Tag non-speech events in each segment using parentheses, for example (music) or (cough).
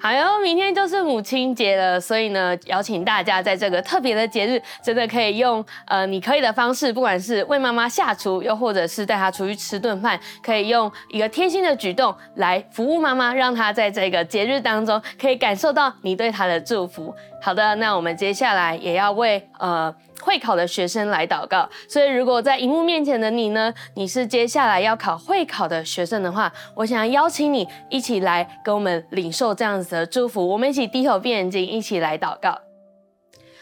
好哟，明天就是母亲节了，所以呢，邀请大家在这个特别的节日，真的可以用呃你可以的方式，不管是为妈妈下厨，又或者是带她出去吃顿饭，可以用一个贴心的举动来服务妈妈，让她在这个节日当中可以感受到你对她的祝福。好的，那我们接下来也要为呃。会考的学生来祷告，所以如果在荧幕面前的你呢，你是接下来要考会考的学生的话，我想要邀请你一起来跟我们领受这样子的祝福，我们一起低头闭眼睛，一起来祷告。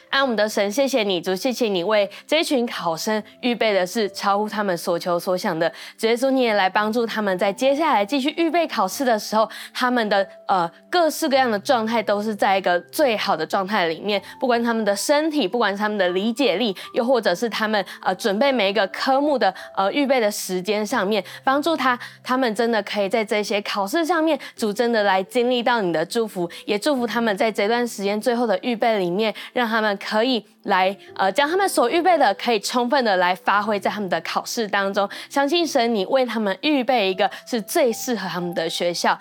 爱我们的神，谢谢你，主，谢谢你为这群考生预备的是超乎他们所求所想的。主耶稣，你也来帮助他们，在接下来继续预备考试的时候，他们的呃各式各样的状态都是在一个最好的状态里面。不管他们的身体，不管他们的理解力，又或者是他们呃准备每一个科目的呃预备的时间上面，帮助他，他们真的可以在这些考试上面，主真的来经历到你的祝福，也祝福他们在这段时间最后的预备里面，让他们。可以来呃，将他们所预备的，可以充分的来发挥在他们的考试当中。相信神，你为他们预备一个是最适合他们的学校。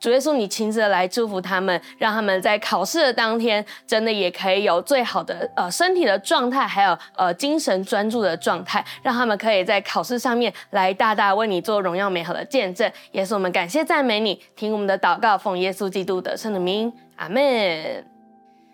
主耶稣，你亲自来祝福他们，让他们在考试的当天，真的也可以有最好的呃身体的状态，还有呃精神专注的状态，让他们可以在考试上面来大大为你做荣耀美好的见证。也是我们感谢赞美你，听我们的祷告，奉耶稣基督的圣的名，阿门。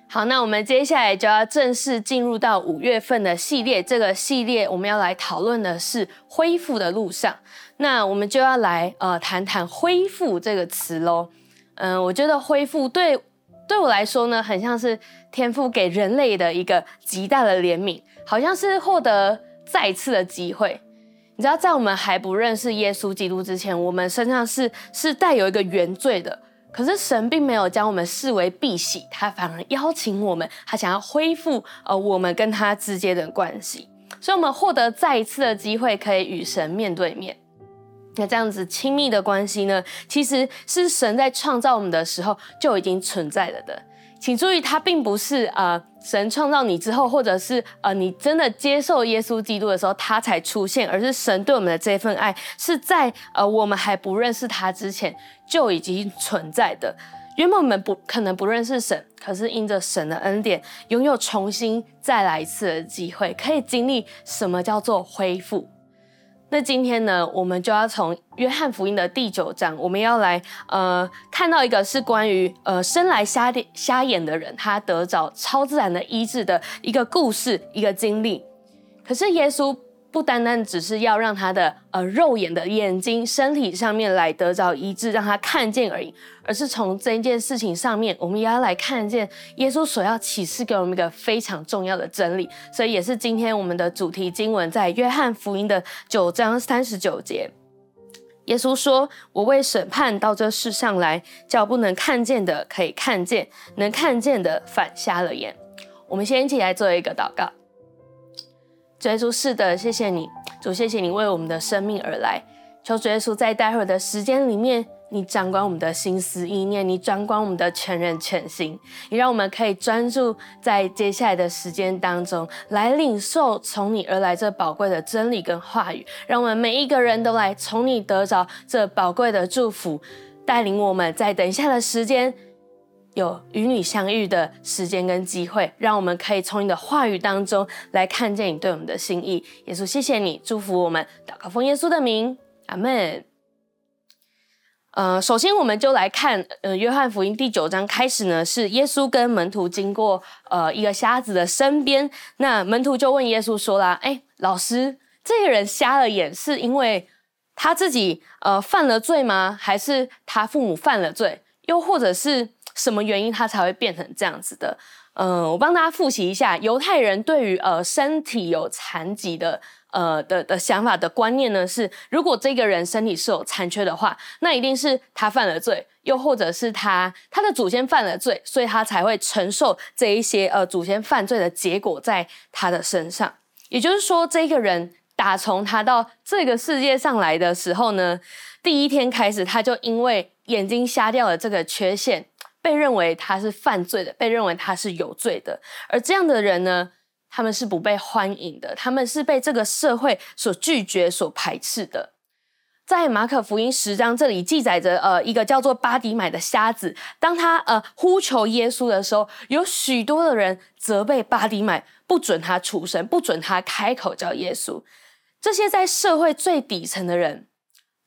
好，那我们接下来就要正式进入到五月份的系列。这个系列我们要来讨论的是恢复的路上。那我们就要来呃谈谈恢复这个词喽。嗯、我觉得恢复对对我来说呢，很像是天父给人类的一个极大的怜悯，好像是获得再次的机会。你知道，在我们还不认识耶稣基督之前，我们身上是是带有一个原罪的。可是神并没有将我们视为婢媳，他反而邀请我们，他想要恢复呃我们跟他之间的关系，所以我们获得再一次的机会，可以与神面对面。那这样子亲密的关系呢，其实是神在创造我们的时候就已经存在了的。请注意，它并不是呃神创造你之后，或者是呃你真的接受耶稣基督的时候，他才出现，而是神对我们的这份爱是在呃我们还不认识他之前就已经存在的。原本我们不可能不认识神，可是因着神的恩典，拥有重新再来一次的机会，可以经历什么叫做恢复。那今天呢，我们就要从约翰福音的第九章，我们要来呃看到一个是关于呃生来瞎瞎眼的人，他得着超自然的医治的一个故事，一个经历。可是耶稣。不单单只是要让他的呃肉眼的眼睛、身体上面来得着医治，让他看见而已，而是从这件事情上面，我们也要来看见耶稣所要启示给我们一个非常重要的真理。所以也是今天我们的主题经文，在约翰福音的九章三十九节，耶稣说：“我为审判到这世上来，叫不能看见的可以看见，能看见的反瞎了眼。”我们先一起来做一个祷告。主耶稣，是的，谢谢你，主，谢谢你为我们的生命而来。求主耶稣在待会儿的时间里面，你掌管我们的心思意念，你掌管我们的全人全心，你让我们可以专注在接下来的时间当中，来领受从你而来这宝贵的真理跟话语。让我们每一个人都来从你得着这宝贵的祝福，带领我们在等一下的时间。有与你相遇的时间跟机会，让我们可以从你的话语当中来看见你对我们的心意。耶稣，谢谢你祝福我们，祷告奉耶稣的名，阿门。呃，首先我们就来看，呃，约翰福音第九章开始呢，是耶稣跟门徒经过呃一个瞎子的身边，那门徒就问耶稣说啦：“哎，老师，这个人瞎了眼，是因为他自己呃犯了罪吗？还是他父母犯了罪？又或者是？”什么原因他才会变成这样子的？嗯、我帮大家复习一下，犹太人对于呃身体有残疾的呃的的想法的观念呢是，如果这个人身体是有残缺的话，那一定是他犯了罪，又或者是他他的祖先犯了罪，所以他才会承受这一些呃祖先犯罪的结果在他的身上。也就是说，这个人打从他到这个世界上来的时候呢，第一天开始他就因为眼睛瞎掉了这个缺陷。被认为他是犯罪的，被认为他是有罪的，而这样的人呢，他们是不被欢迎的，他们是被这个社会所拒绝、所排斥的。在马可福音十章这里记载着，呃，一个叫做巴迪买的瞎子，当他呃呼求耶稣的时候，有许多的人责备巴迪买，不准他出声，不准他开口叫耶稣。这些在社会最底层的人，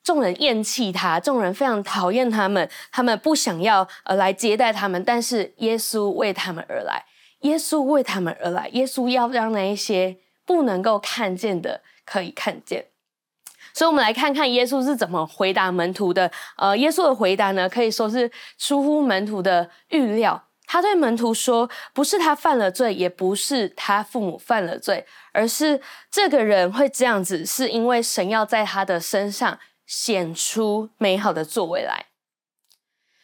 众人厌弃他，众人非常讨厌他们，他们不想要呃来接待他们，但是耶稣为他们而来，耶稣为他们而来，耶稣要让那一些不能够看见的可以看见。所以，我们来看看耶稣是怎么回答门徒的。呃，耶稣的回答呢，可以说是出乎门徒的预料。他对门徒说：“不是他犯了罪，也不是他父母犯了罪，而是这个人会这样子，是因为神要在他的身上显出美好的作为来。”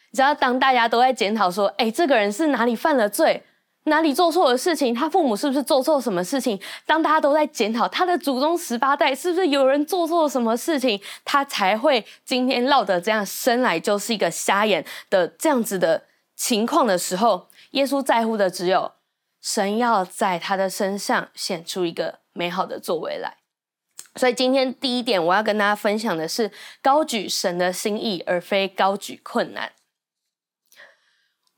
你知道，当大家都在检讨说：“诶，这个人是哪里犯了罪？”哪里做错了事情？他父母是不是做错什么事情？当大家都在检讨他的祖宗十八代是不是有人做错什么事情，他才会今天落得这样生来就是一个瞎眼的这样子的情况的时候，耶稣在乎的只有神要在他的身上显出一个美好的作为来。所以今天第一点，我要跟大家分享的是高举神的心意，而非高举困难。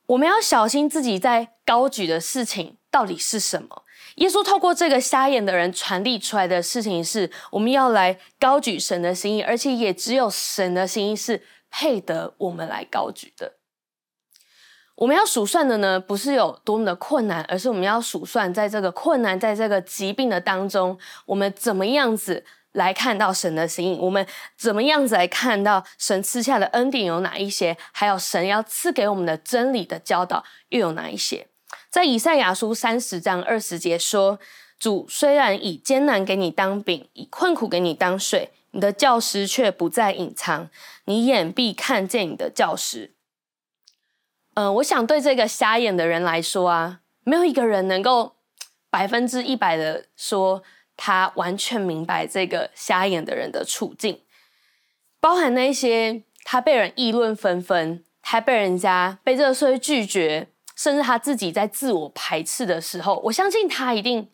我们要小心自己在高举的事情到底是什么？耶稣透过这个瞎眼的人传递出来的事情是，我们要来高举神的心意，而且也只有神的心意是配得我们来高举的。我们要数算的呢，不是有多么的困难，而是我们要数算在这个困难、在这个疾病的当中，我们怎么样子。来看到神的心意，我们怎么样子来看到神赐下的恩典有哪一些？还有神要赐给我们的真理的教导又有哪一些？在以赛亚书三十章二十节说：“主虽然以艰难给你当饼，以困苦给你当水，你的教师却不再隐藏，你眼必看见你的教师。”嗯，我想对这个瞎眼的人来说啊，没有一个人能够百分之一百的说。他完全明白这个瞎眼的人的处境，包含那些他被人议论纷纷，他被人家被这个社会拒绝，甚至他自己在自我排斥的时候，我相信他一定。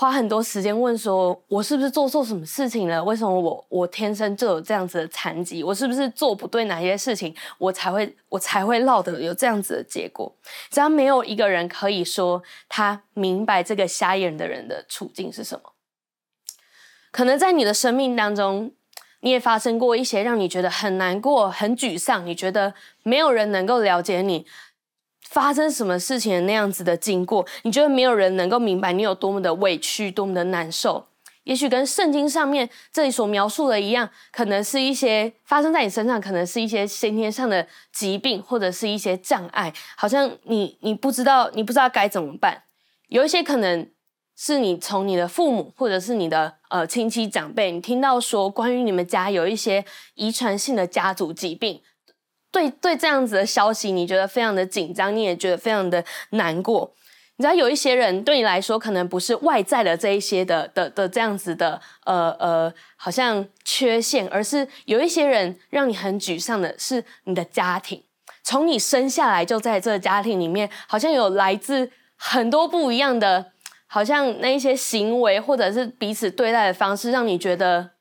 花很多时间问说：“我是不是做错什么事情了？为什么我我天生就有这样子的残疾？我是不是做不对哪些事情，我才会我才会落得有这样子的结果？”只要没有一个人可以说他明白这个瞎眼的人的处境是什么。可能在你的生命当中，你也发生过一些让你觉得很难过、很沮丧，你觉得没有人能够了解你。发生什么事情那样子的经过，你觉得没有人能够明白你有多么的委屈，多么的难受？也许跟圣经上面这里所描述的一样，可能是一些发生在你身上，可能是一些先天上的疾病，或者是一些障碍，好像你你不知道，你不知道该怎么办。有一些可能是你从你的父母，或者是你的呃亲戚长辈，你听到说关于你们家有一些遗传性的家族疾病。对对，这样子的消息，你觉得非常的紧张，你也觉得非常的难过。你知道，有一些人对你来说，可能不是外在的这一些的的的这样子的，呃呃，好像缺陷，而是有一些人让你很沮丧的是你的家庭。从你生下来就在这个家庭里面，好像有来自很多不一样的，好像那一些行为或者是彼此对待的方式，让你觉得。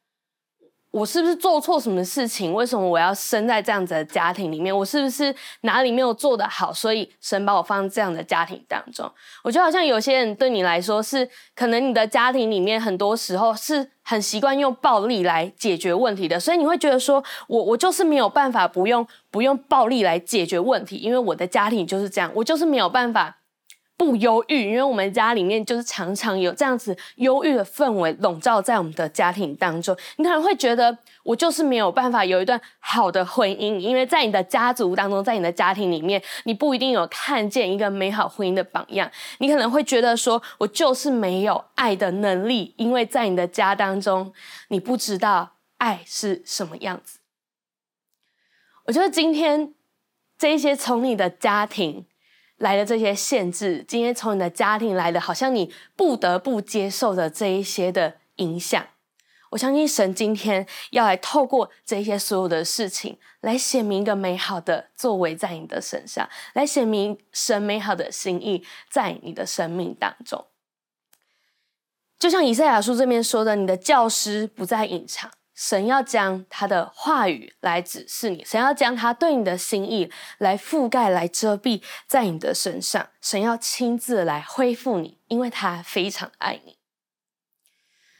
我是不是做错什么事情？为什么我要生在这样子的家庭里面？我是不是哪里没有做得好？所以神把我放在这样的家庭当中。我觉得好像有些人对你来说是，可能你的家庭里面很多时候是很习惯用暴力来解决问题的，所以你会觉得说，我我就是没有办法不用不用暴力来解决问题，因为我的家庭就是这样，我就是没有办法。不忧郁，因为我们家里面就是常常有这样子忧郁的氛围笼罩在我们的家庭当中。你可能会觉得我就是没有办法有一段好的婚姻，因为在你的家族当中，在你的家庭里面，你不一定有看见一个美好婚姻的榜样。你可能会觉得说，我就是没有爱的能力，因为在你的家当中，你不知道爱是什么样子。我觉得今天这一些从你的家庭。来的这些限制，今天从你的家庭来的，好像你不得不接受的这一些的影响。我相信神今天要来透过这些所有的事情，来显明一个美好的作为在你的身上，来显明神美好的心意在你的生命当中。就像以赛亚书这边说的，你的教师不再隐藏。神要将他的话语来指示你，神要将他对你的心意来覆盖、来遮蔽在你的身上。神要亲自来恢复你，因为他非常爱你。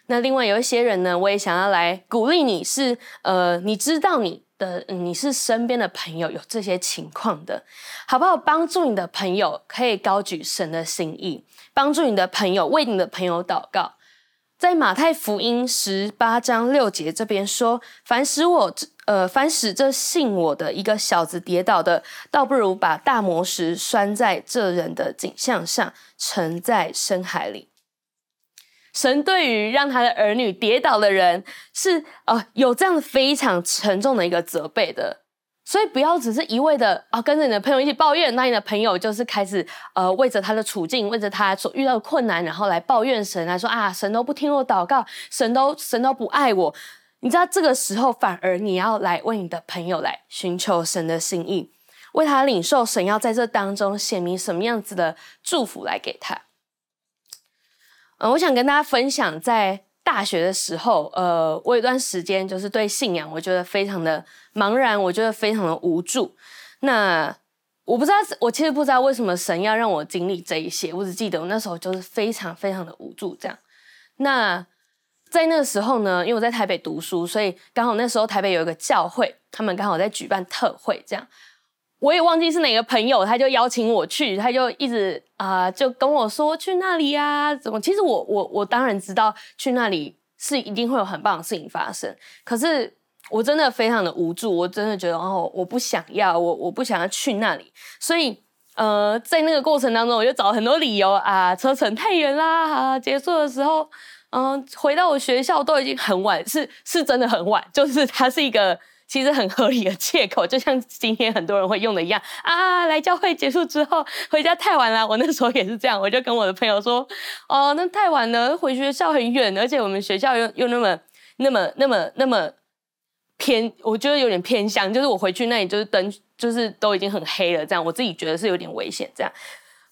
那另外有一些人呢，我也想要来鼓励你，是呃，你知道你的你是身边的朋友有这些情况的，好不好？帮助你的朋友可以高举神的心意，帮助你的朋友为你的朋友祷告。在马太福音十八章六节这边说：“凡使我呃，凡使这信我的一个小子跌倒的，倒不如把大磨石拴在这人的颈项上，沉在深海里。”神对于让他的儿女跌倒的人是呃有这样非常沉重的一个责备的。所以不要只是一味的啊，跟着你的朋友一起抱怨，那你的朋友就是开始呃，为着他的处境，为着他所遇到的困难，然后来抱怨神，来说啊，神都不听我祷告，神都神都不爱我。你知道这个时候，反而你要来为你的朋友来寻求神的心意，为他领受神要在这当中显明什么样子的祝福来给他。嗯、我想跟大家分享在。大学的时候，呃，我有段时间就是对信仰，我觉得非常的茫然，我觉得非常的无助。那我不知道，我其实不知道为什么神要让我经历这一些。我只记得我那时候就是非常非常的无助，这样。那在那个时候呢，因为我在台北读书，所以刚好那时候台北有一个教会，他们刚好在举办特会，这样。我也忘记是哪个朋友，他就邀请我去，他就一直啊、就跟我说去那里呀、啊，怎么？其实我我我当然知道去那里是一定会有很棒的事情发生，可是我真的非常的无助，我真的觉得哦，我不想要，我我不想要去那里，所以呃，在那个过程当中，我就找了很多理由啊，车程太远啦，啊，结束的时候，嗯、回到我学校都已经很晚，是是真的很晚，就是它是一个。其实很合理的借口，(laughs) 就像今天很多人会用的一样啊，来教会结束之后回家太晚了。我那时候也是这样，我就跟我的朋友说，哦，那太晚了，回学校很远，而且我们学校又又那么那么那么那么偏，我觉得有点偏乡，就是我回去那里就是灯就是都已经很黑了，这样我自己觉得是有点危险。这样，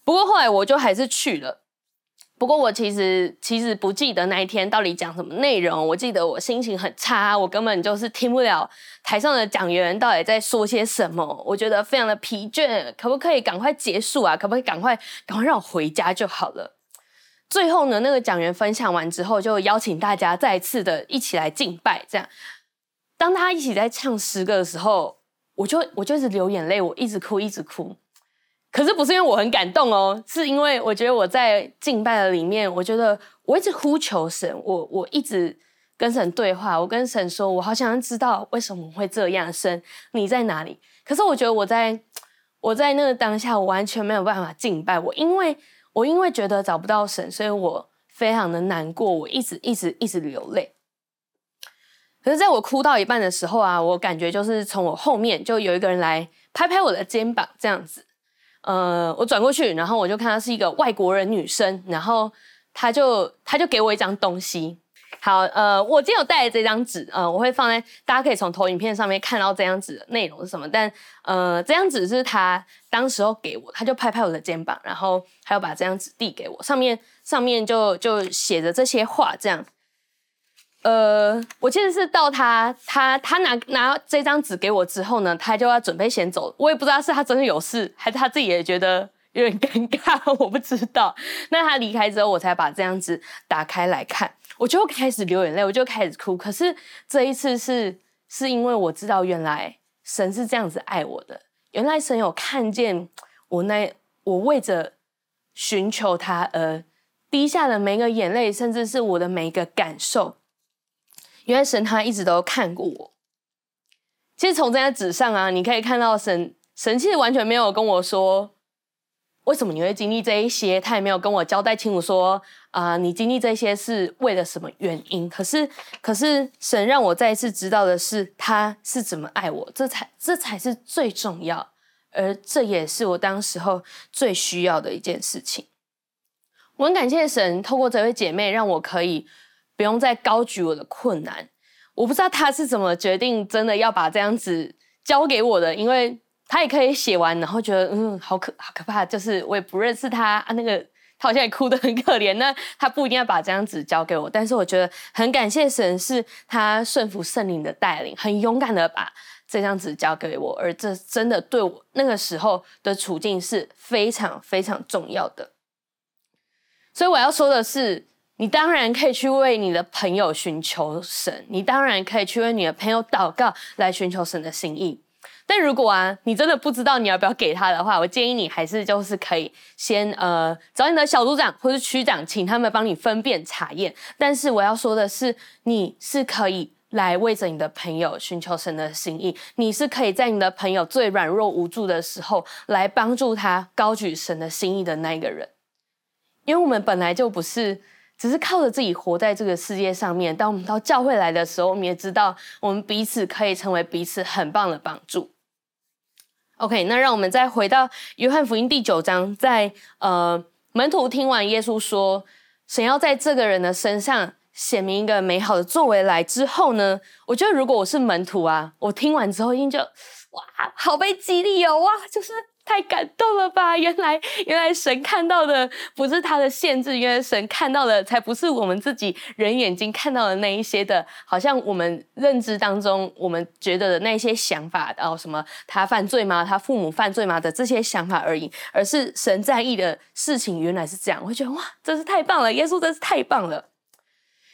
不过后来我就还是去了。不过我其实其实不记得那一天到底讲什么内容。我记得我心情很差，我根本就是听不了台上的讲员到底在说些什么。我觉得非常的疲倦，可不可以赶快结束啊？可不可以赶快赶快让我回家就好了？最后呢，那个讲员分享完之后，就邀请大家再次的一起来敬拜。这样，当他一起在唱诗歌的时候，我就我就一直流眼泪，我一直哭，一直哭。可是不是因为我很感动哦，是因为我觉得我在敬拜的里面，我觉得我一直呼求神，我我一直跟神对话，我跟神说，我好想知道为什么会这样，神你在哪里？可是我觉得我在我在那个当下，我完全没有办法敬拜我，因为我因为觉得找不到神，所以我非常的难过，我一直一直一直流泪。可是在我哭到一半的时候啊，我感觉就是从我后面就有一个人来拍拍我的肩膀，这样子。呃，我转过去，然后我就看她是一个外国人女生，然后她就她就给我一张东西。好，呃，我今天有带来这张纸，呃，我会放在大家可以从投影片上面看到这张纸的内容是什么。但呃，这张纸是她当时候给我，她就拍拍我的肩膀，然后还有把这张纸递给我，上面上面就就写着这些话，这样。呃，我其实是到他他他拿拿这张纸给我之后呢，他就要准备先走。我也不知道是他真的有事，还是他自己也觉得有点尴尬，(laughs) 我不知道。那他离开之后，我才把这张纸打开来看，我就开始流眼泪，我就开始哭。可是这一次是是因为我知道，原来神是这样子爱我的，原来神有看见我那我为着寻求他而滴下的每一个眼泪，甚至是我的每一个感受。原来神他一直都看过我。其实从这张纸上啊，你可以看到神，神其实完全没有跟我说为什么你会经历这一些，他也没有跟我交代清楚说啊、你经历这些是为了什么原因。可是，可是神让我再一次知道的是，他是怎么爱我，这才这才是最重要，而这也是我当时候最需要的一件事情。我很感谢神，透过这位姐妹，让我可以。不用再高举我的困难，我不知道他是怎么决定，真的要把这样子交给我的，因为他也可以写完，然后觉得嗯，好可好可怕，就是我也不认识他啊，那个他好像也哭得很可怜。那他不一定要把这张纸交给我，但是我觉得很感谢神，是他顺服圣灵的带领，很勇敢的把这张纸交给我，而这真的对我那个时候的处境是非常非常重要的。所以我要说的是，你当然可以去为你的朋友寻求神，你当然可以去为你的朋友祷告来寻求神的心意。但如果啊，你真的不知道你要不要给他的话，我建议你还是就是可以先呃找你的小组长或是区长，请他们帮你分辨查验。但是我要说的是，你是可以来为着你的朋友寻求神的心意，你是可以在你的朋友最软弱无助的时候来帮助他高举神的心意的那个人，因为我们本来就不是。只是靠着自己活在这个世界上面。当我们到教会来的时候，我们也知道我们彼此可以成为彼此很棒的帮助。OK，那让我们再回到约翰福音第九章，在呃门徒听完耶稣说神要在这个人的身上显明一个美好的作为来之后呢，我觉得如果我是门徒啊，我听完之后一定就哇，好被激励哦，哇，就是。太感动了吧！原来，原来神看到的不是他的限制，原来神看到的才不是我们自己人眼睛看到的那一些的，好像我们认知当中我们觉得的那些想法，哦什么他犯罪吗？他父母犯罪吗？的这些想法而已，而是神在意的事情原来是这样。我觉得哇，真是太棒了！耶稣真是太棒了。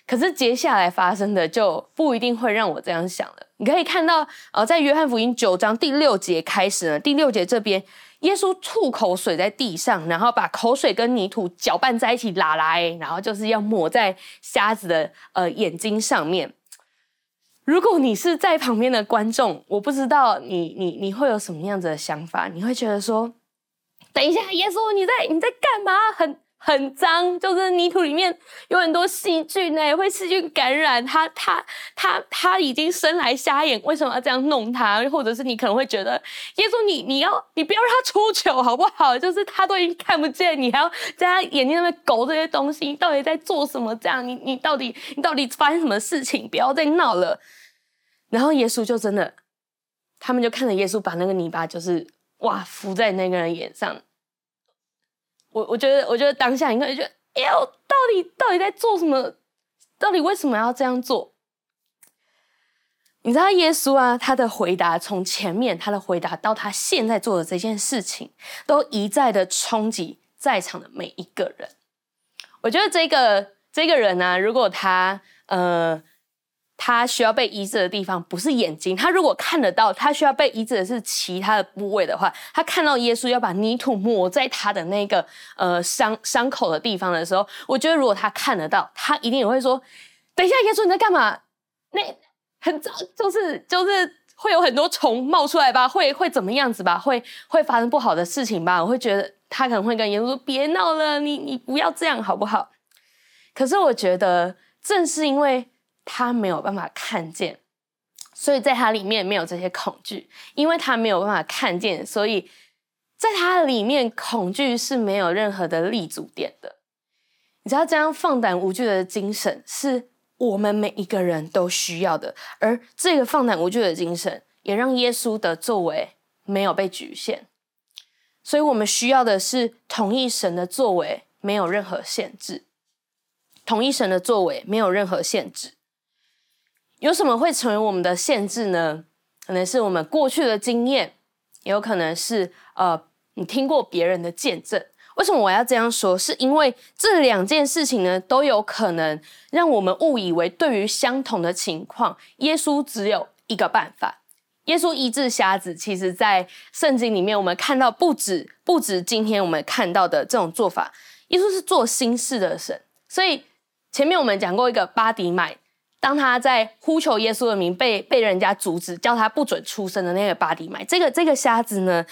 可是接下来发生的就不一定会让我这样想了。你可以看到，呃，在约翰福音九章第六节开始呢，第六节这边。耶稣吐口水在地上，然后把口水跟泥土搅拌在一起，拉来，然后就是要抹在瞎子的呃眼睛上面。如果你是在旁边的观众，我不知道你你你会有什么样子的想法？你会觉得说，等一下，耶稣你在你在干嘛？很。很脏，就是泥土里面有很多细菌呢，会细菌感染他。他他他已经生来瞎眼，为什么要这样弄他？或者是你可能会觉得，耶稣你你要你不要让他出糗 (laughs) 好不好？就是他都已经看不见，你还要在他眼睛那边勾这些东西，你到底在做什么？这样你你到底你到底发生什么事情？不要再闹了。然后耶稣就真的，他们就看着耶稣把那个泥巴就是哇敷在那个人脸上。我我觉得，我觉得当下你可能觉得，哎呦，到底到底在做什么？到底为什么要这样做？你知道耶稣啊，他的回答从前面他的回答到他现在做的这件事情，都一再的冲击在场的每一个人。我觉得这个这个人呢、啊，如果他呃。他需要被医治的地方不是眼睛，他如果看得到，他需要被医治的是其他的部位的话，他看到耶稣要把泥土抹在他的那个呃伤伤口的地方的时候，我觉得如果他看得到，他一定也会说：“等一下，耶稣你在干嘛？那很脏，就是就是会有很多虫冒出来吧？会会怎么样子吧？会会发生不好的事情吧？”我会觉得他可能会跟耶稣说：“别闹了，你你不要这样好不好？”可是我觉得正是因为。他没有办法看见，所以在他里面没有这些恐惧，因为他没有办法看见，所以在他里面恐惧是没有任何的立足点的。你知道，这样放胆无惧的精神是我们每一个人都需要的，而这个放胆无惧的精神也让耶稣的作为没有被局限。所以我们需要的是同一神的作为，没有任何限制。同一神的作为没有任何限制。有什么会成为我们的限制呢？可能是我们过去的经验，也有可能是呃，你听过别人的见证。为什么我要这样说？是因为这两件事情呢，都有可能让我们误以为，对于相同的情况，耶稣只有一个办法。耶稣医治瞎子，其实在圣经里面，我们看到不止不止今天我们看到的这种做法。耶稣是做新事的神，所以前面我们讲过一个巴底买。当他在呼求耶稣的名，被被人家阻止，叫他不准出生的那个巴底买，这个这个瞎子呢，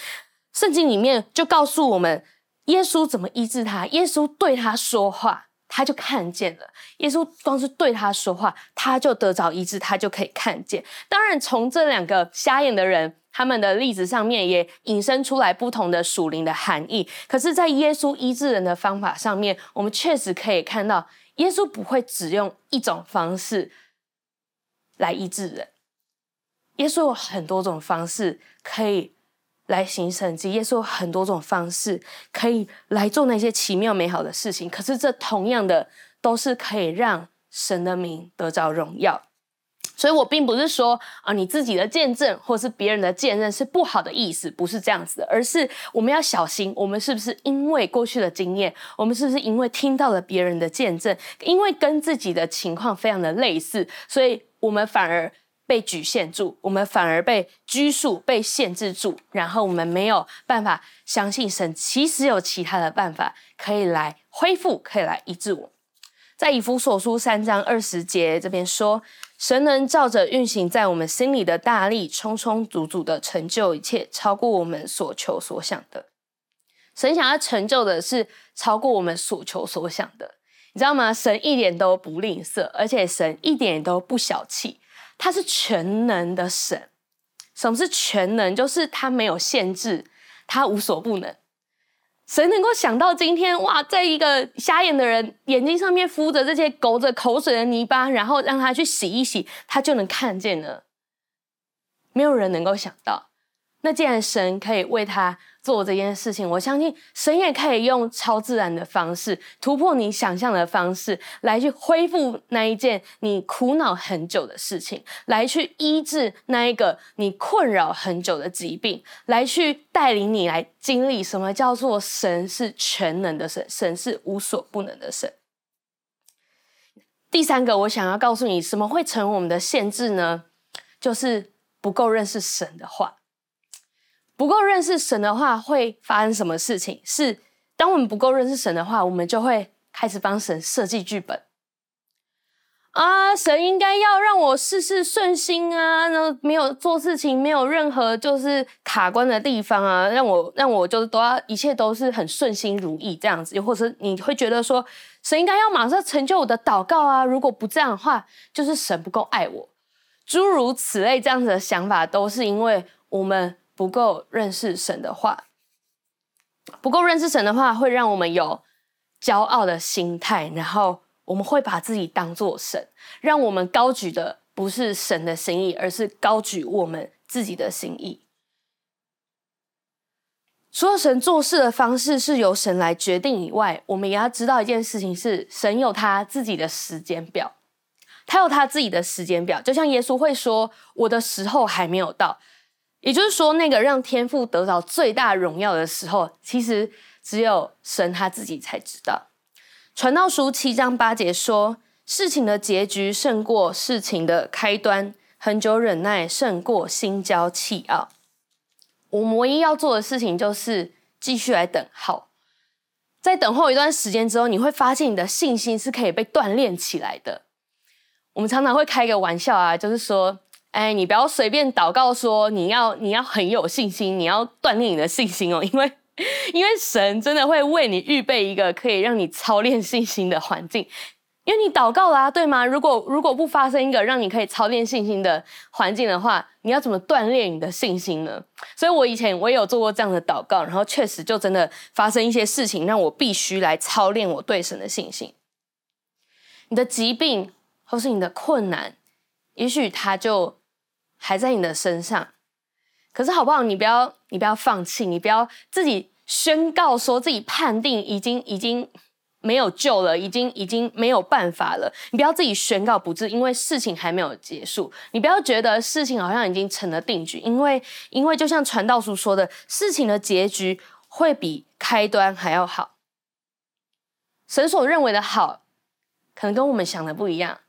圣经里面就告诉我们，耶稣怎么医治他？耶稣对他说话，他就看见了。耶稣光是对他说话，他就得着医治，他就可以看见。当然，从这两个瞎眼的人他们的例子上面，也引申出来不同的属灵的含义。可是，在耶稣医治人的方法上面，我们确实可以看到，耶稣不会只用一种方式。来医治人，耶稣有很多种方式可以来行神迹。耶稣有很多种方式可以来做那些奇妙美好的事情，可是这同样的都是可以让神的名得着荣耀。所以我并不是说啊，你自己的见证或是别人的见证是不好的意思，不是这样子的，而是我们要小心，我们是不是因为过去的经验，我们是不是因为听到了别人的见证，因为跟自己的情况非常的类似，所以我们反而被局限住，我们反而被拘束、被限制住，然后我们没有办法相信神，其实有其他的办法可以来恢复，可以来医治我。在以弗所书三章二十节这边说。神能照着运行在我们心里的大力，充充足足的成就一切，超过我们所求所想的。神想要成就的是超过我们所求所想的，你知道吗？神一点都不吝啬，而且神一点都不小气，他是全能的神。什么是全能？就是他没有限制，他无所不能。谁能够想到今天哇，在一个瞎眼的人眼睛上面敷着这些勾着口水的泥巴，然后让他去洗一洗，他就能看见了。没有人能够想到。那既然神可以为他做这件事情，我相信神也可以用超自然的方式，突破你想象的方式，来去恢复那一件你苦恼很久的事情，来去医治那一个你困扰很久的疾病，来去带领你来经历什么叫做神是全能的神，神是无所不能的神。第三个，我想要告诉你，什么会成为我们的限制呢？就是不够认识神的话。不够认识神的话，会发生什么事情？是当我们不够认识神的话，我们就会开始帮神设计剧本啊！神应该要让我事事顺心啊，那没有做事情，没有任何就是卡关的地方啊，让我让我就是都要一切都是很顺心如意这样子。又或者你会觉得说，神应该要马上成就我的祷告啊！如果不这样的话，就是神不够爱我。诸如此类这样子的想法，都是因为我们。不够认识神的话，不够认识神的话，会让我们有骄傲的心态，然后我们会把自己当做神，让我们高举的不是神的心意，而是高举我们自己的心意。除了神做事的方式是由神来决定以外，我们也要知道一件事情是：神有他自己的时间表，他有他自己的时间表。就像耶稣会说：“我的时候还没有到。”也就是说，那个让天父得到最大荣耀的时候，其实只有神他自己才知道。传道书七章八节说：“事情的结局胜过事情的开端，恒久忍耐胜过心骄气傲。”我们唯一要做的事情就是继续来等候，在等候一段时间之后，你会发现你的信心是可以被锻炼起来的。我们常常会开个玩笑啊，就是说。哎，你不要随便祷告说你要你要很有信心，你要锻炼你的信心哦，因为因为神真的会为你预备一个可以让你操练信心的环境，因为你祷告啦，对吗？如果如果不发生一个让你可以操练信心的环境的话，你要怎么锻炼你的信心呢？所以我以前我也有做过这样的祷告，然后确实就真的发生一些事情，让我必须来操练我对神的信心。你的疾病或是你的困难，也许他就。还在你的身上，可是好不好？你不要，你不要放弃，你不要自己宣告说自己判定已经已经没有救了，已经已经没有办法了。你不要自己宣告不治，因为事情还没有结束。你不要觉得事情好像已经成了定局，因为因为就像传道书说的，事情的结局会比开端还要好。神所认为的好，可能跟我们想的不一样，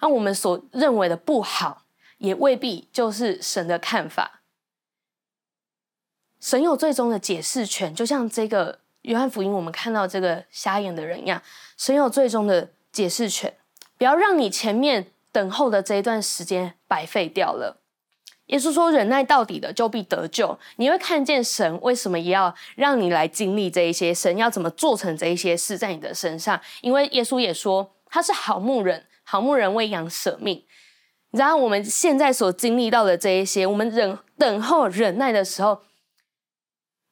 那我们所认为的不好。也未必就是神的看法。神有最终的解释权，就像这个约翰福音，我们看到这个瞎眼的人一样，神有最终的解释权。不要让你前面等候的这一段时间白费掉了。耶稣说：“忍耐到底的，就必得救。”你会看见神为什么也要让你来经历这一些，神要怎么做成这一些事在你的身上？因为耶稣也说他是好牧人，好牧人为羊舍命。然后我们现在所经历到的这一些，我们忍等候忍耐的时候，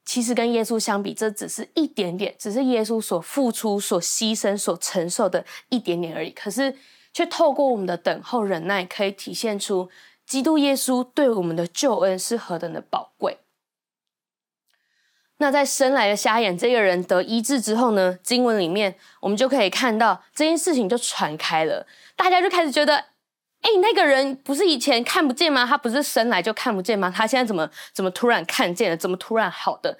其实跟耶稣相比，这只是一点点，只是耶稣所付出、所牺牲、所承受的一点点而已。可是，却透过我们的等候忍耐，可以体现出基督耶稣对我们的救恩是何等的宝贵。那在生来的瞎眼这个人得医治之后呢，经文里面我们就可以看到这件事情就传开了，大家就开始觉得，哎，那个人不是以前看不见吗？他不是生来就看不见吗？他现在怎么怎么突然看见了？怎么突然好的？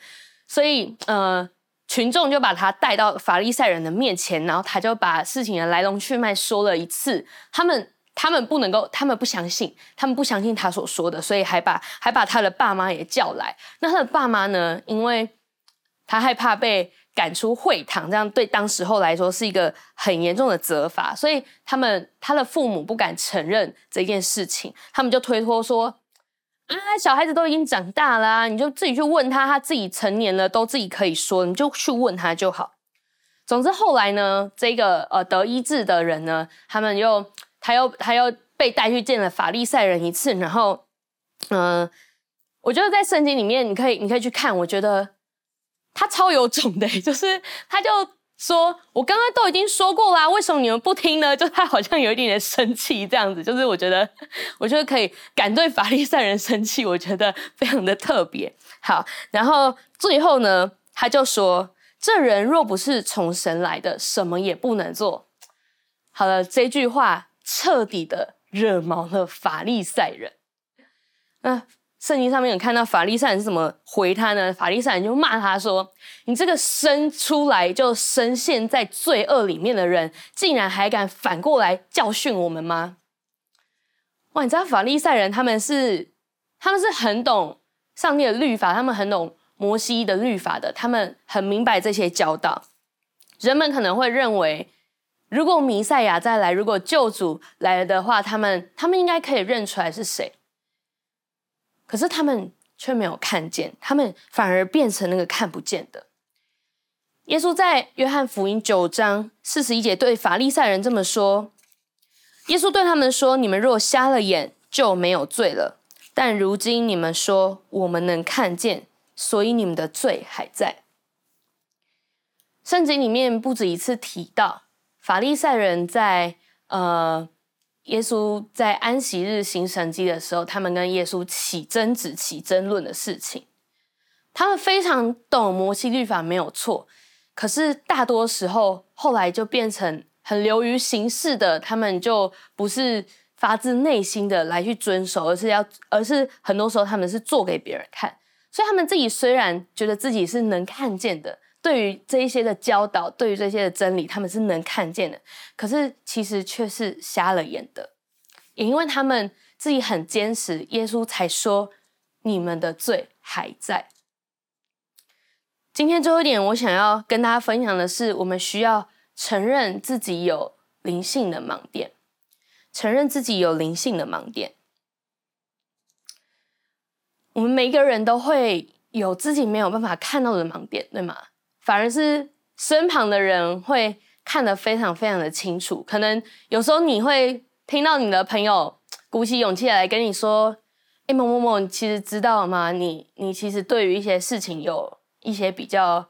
所以呃，群众就把他带到法利赛人的面前，然后他就把事情的来龙去脉说了一次。他们他们不能够，他们不相信，他们不相信他所说的，所以还把还把他的爸妈也叫来。那他的爸妈呢？因为他害怕被赶出会堂，这样对当时候来说是一个很严重的责罚，所以他们他的父母不敢承认这件事情，他们就推脱说：“啊，小孩子都已经长大了啊，你就自己去问他，他自己成年了，都自己可以说，你就去问他就好。”总之后来呢，这个呃得医治的人呢，他们又他又他又被带去见了法利赛人一次，然后嗯、我觉得在圣经里面你可以你可以去看，我觉得。他超有种的，(laughs) 就是他就说：“我刚刚都已经说过啦，为什么你们不听呢？” (laughs) 就他好像有一点点生气这样子，就是我觉得，(laughs) 我觉得可以敢对法利赛人生气，我觉得非常的特别。好，然后最后呢，他就说：“这人若不是从神来的，什么也不能做。”好了，这句话彻底的惹毛了法利赛人。嗯。圣经上面有看到法利赛人是怎么回他呢？法利赛人就骂他说：“你这个生出来就深陷在罪恶里面的人，竟然还敢反过来教训我们吗？”哇，你知道法利赛人他们是他们是很懂上帝的律法，他们很懂摩西的律法的，他们很明白这些教导。人们可能会认为，如果弥赛亚再来，如果救主来了的话，他们他们应该可以认出来是谁。可是他们却没有看见，他们反而变成那个看不见的。耶稣在约翰福音九章四十一节对法利赛人这么说：耶稣对他们说：“你们若瞎了眼，就没有罪了；但如今你们说我们能看见，所以你们的罪还在。”圣经里面不止一次提到法利赛人在呃。耶稣在安息日行神迹的时候，他们跟耶稣起争执、起争论的事情。他们非常懂摩西律法，没有错。可是大多时候，后来就变成很流于形式的，他们就不是发自内心的来去遵守，而是要，而是很多时候他们是做给别人看。所以他们自己虽然觉得自己是能看见的。对于这一些的教导，对于这些的真理，他们是能看见的，可是其实却是瞎了眼的。也因为他们自己很坚持，耶稣才说：“你们的罪还在。”今天最后一点，我想要跟大家分享的是，我们需要承认自己有灵性的盲点，承认自己有灵性的盲点。我们每一个人都会有自己没有办法看到的盲点，对吗？反而是身旁的人会看得非常非常的清楚，可能有时候你会听到你的朋友鼓起勇气来跟你说：“哎，某某某，你其实知道吗？你你其实对于一些事情有一些比较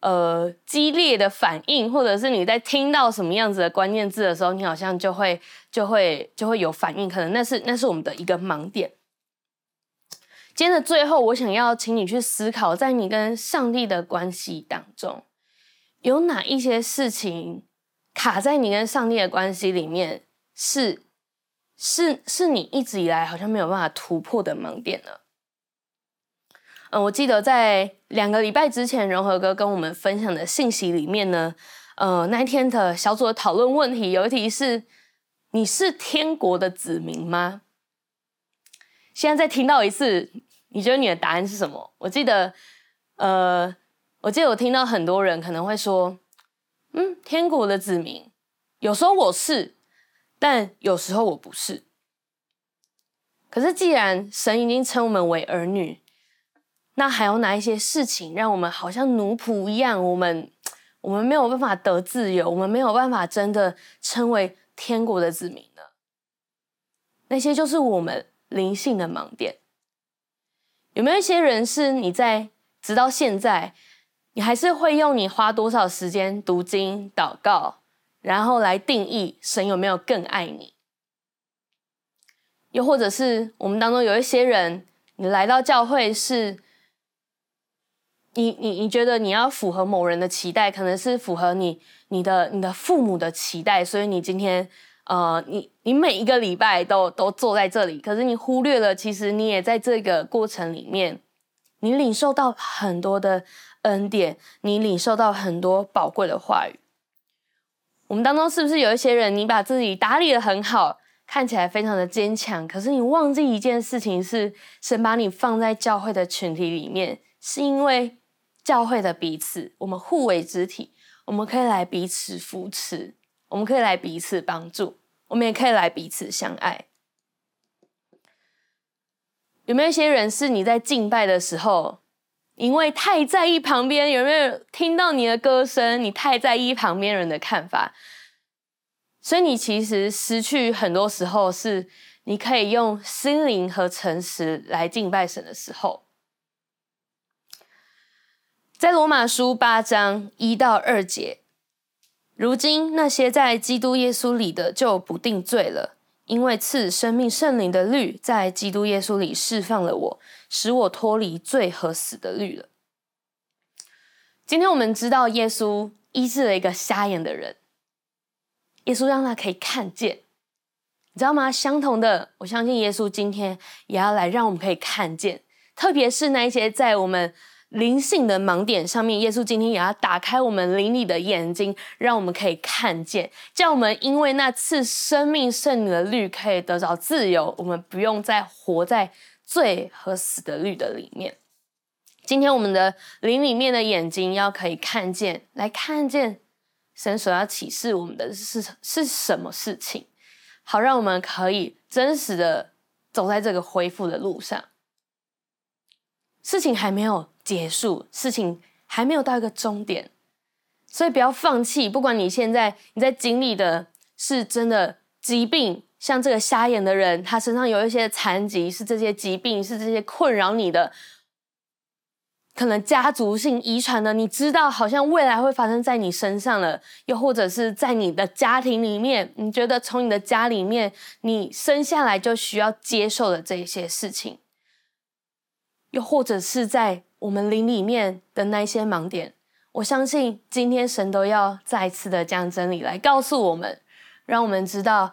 呃激烈的反应，或者是你在听到什么样子的关键字的时候，你好像就会就会就会有反应，可能那是那是我们的一个盲点。”今天的最后，我想要请你去思考，在你跟上帝的关系当中，有哪一些事情卡在你跟上帝的关系里面，是是是你一直以来好像没有办法突破的盲点呢？嗯，我记得在两个礼拜之前，荣和哥跟我们分享的信息里面呢，呃，那一天的小组的讨论问题有一题是：你是天国的子民吗？现在再听到一次。你觉得你的答案是什么？我记得，呃，我记得我听到很多人可能会说，嗯，天国的子民，有时候我是，但有时候我不是。可是既然神已经称我们为儿女，那还有哪一些事情让我们好像奴仆一样？我们我们没有办法得自由，我们没有办法真的称为天国的子民呢？那些就是我们灵性的盲点。有没有一些人是你在直到现在，你还是会用你花多少时间读经、祷告，然后来定义神有没有更爱你？又或者是我们当中有一些人，你来到教会是你你你觉得你要符合某人的期待，可能是符合你你的你的父母的期待，所以你今天呃，你你每一个礼拜都都坐在这里，可是你忽略了，其实你也在这个过程里面，你领受到很多的恩典，你领受到很多宝贵的话语。我们当中是不是有一些人，你把自己打理得很好，看起来非常的坚强，可是你忘记一件事情是，神把你放在教会的群体里面，是因为。教会的彼此，我们互为肢体，我们可以来彼此扶持，我们可以来彼此帮助，我们也可以来彼此相爱。有没有一些人是你在敬拜的时候，因为太在意旁边有没有听到你的歌声，你太在意旁边人的看法，所以你其实失去很多时候是你可以用心灵和诚实来敬拜神的时候。在罗马书八章一到二节，如今那些在基督耶稣里的就不定罪了，因为赐生命圣灵的律在基督耶稣里释放了我，使我脱离罪和死的律了。今天我们知道耶稣医治了一个瞎眼的人，耶稣让他可以看见，你知道吗？相同的，我相信耶稣今天也要来让我们可以看见，特别是那一些在我们。灵性的盲点上面，耶稣今天也要打开我们灵里的眼睛，让我们可以看见，叫我们因为那次生命圣灵的律可以得着自由，我们不用再活在罪和死的律的里面。今天我们的灵里面的眼睛要可以看见，来看见神所要启示我们的是是什么事情，好让我们可以真实的走在这个恢复的路上。事情还没有结束，事情还没有到一个终点，所以不要放弃。不管你现在你在经历的是真的疾病，像这个瞎眼的人，他身上有一些残疾，是这些疾病，是这些困扰你的，可能家族性遗传的，你知道好像未来会发生在你身上了，又或者是在你的家庭里面，你觉得从你的家里面你生下来就需要接受的这些事情。又或者是在我们灵里面的那些盲点，我相信今天神都要再次的将真理来告诉我们，让我们知道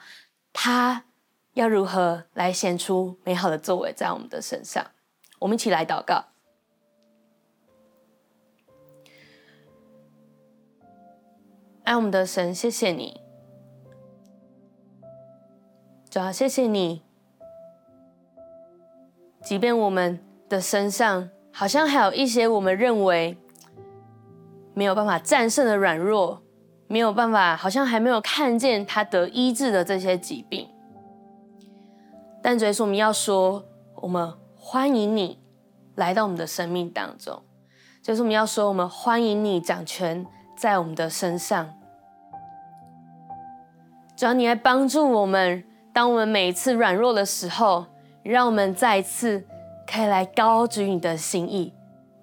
他要如何来显出美好的作为在我们的身上。我们一起来祷告，爱我们的神，谢谢你，主要谢谢你，即便我们。的身上好像还有一些我们认为没有办法战胜的软弱，没有办法，好像还没有看见他得医治的这些疾病。但主耶稣，我们要说，我们欢迎你来到我们的生命当中。主耶稣，我们要说，我们欢迎你掌权在我们的身上。只要你来帮助我们，当我们每一次软弱的时候，让我们再一次。可以来高举你的心意，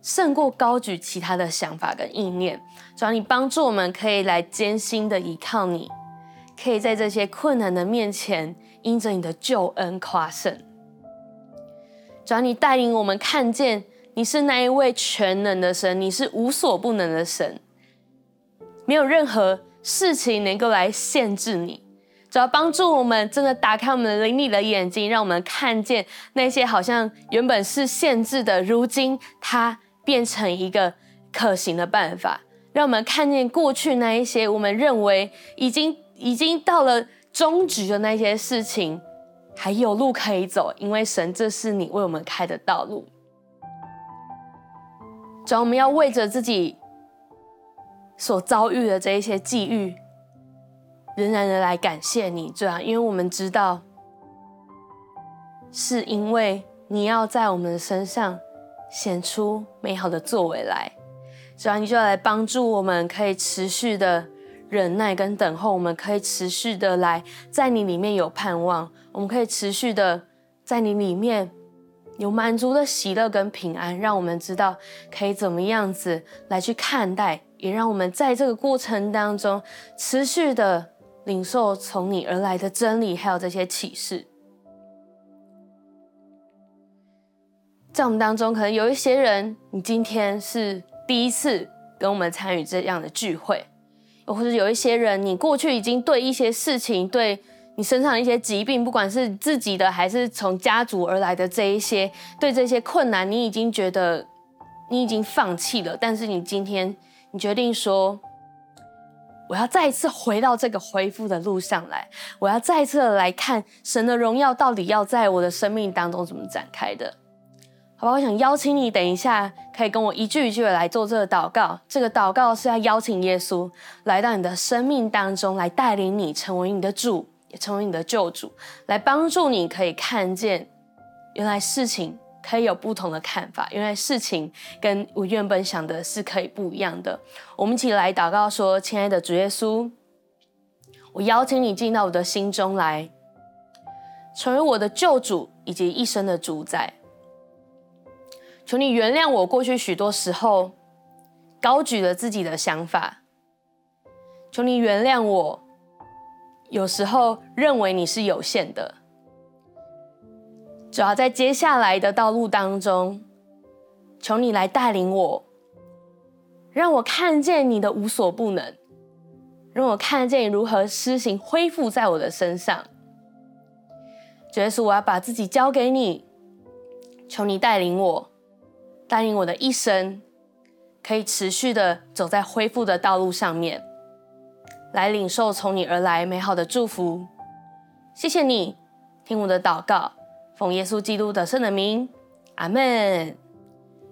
胜过高举其他的想法跟意念。主要你帮助我们，可以来艰辛的依靠你，可以在这些困难的面前，因着你的救恩夸胜。主要你带领我们看见，你是那一位全能的神，你是无所不能的神，没有任何事情能够来限制你。主要帮助我们，真的打开我们的灵里的眼睛，让我们看见那些好像原本是限制的，如今它变成一个可行的办法。让我们看见过去那一些我们认为已经已经到了终局的那些事情，还有路可以走，因为神，这是你为我们开的道路。主要我们要为着自己所遭遇的这一些际遇。仍然的来感谢你，这样，因为我们知道，是因为你要在我们的身上显出美好的作为来，这样你就要来帮助我们，可以持续的忍耐跟等候，我们可以持续的来在你里面有盼望，我们可以持续的在你里面有满足的喜乐跟平安，让我们知道可以怎么样子来去看待，也让我们在这个过程当中持续的。领受从你而来的真理，还有这些启示。在我们当中，可能有一些人，你今天是第一次跟我们参与这样的聚会，或者有一些人，你过去已经对一些事情，对你身上的一些疾病，不管是自己的还是从家族而来的这一些，对这些困难，你已经觉得你已经放弃了。但是你今天，你决定说，我要再一次回到这个恢复的路上来，我要再一次的来看神的荣耀到底要在我的生命当中怎么展开的。好吧，我想邀请你，等一下可以跟我一句一句的来做这个祷告。这个祷告是要邀请耶稣来到你的生命当中，来带领你成为你的主，也成为你的救主，来帮助你可以看见原来事情可以有不同的看法，原来事情跟我原本想的是可以不一样的。我们一起来祷告说：亲爱的主耶稣，我邀请你进到我的心中来，成为我的救主以及一生的主宰。求你原谅我过去许多时候高举了自己的想法。求你原谅我，有时候认为你是有限的。主要在接下来的道路当中，求你来带领我，让我看见你的无所不能，让我看见你如何施行恢复在我的身上。主耶稣，我要把自己交给你，求你带领我。带领我的一生，可以持续的走在恢复的道路上面，来领受从你而来美好的祝福。谢谢你，听我的祷告，奉耶稣基督的圣的名，阿门。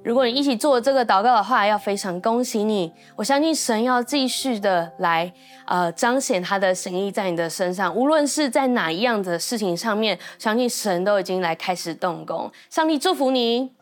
如果你一起做这个祷告的话，要非常恭喜你。我相信神要继续的来，呃，彰显他的神意在你的身上，无论是在哪一样的事情上面，相信神都已经来开始动工。上帝祝福你。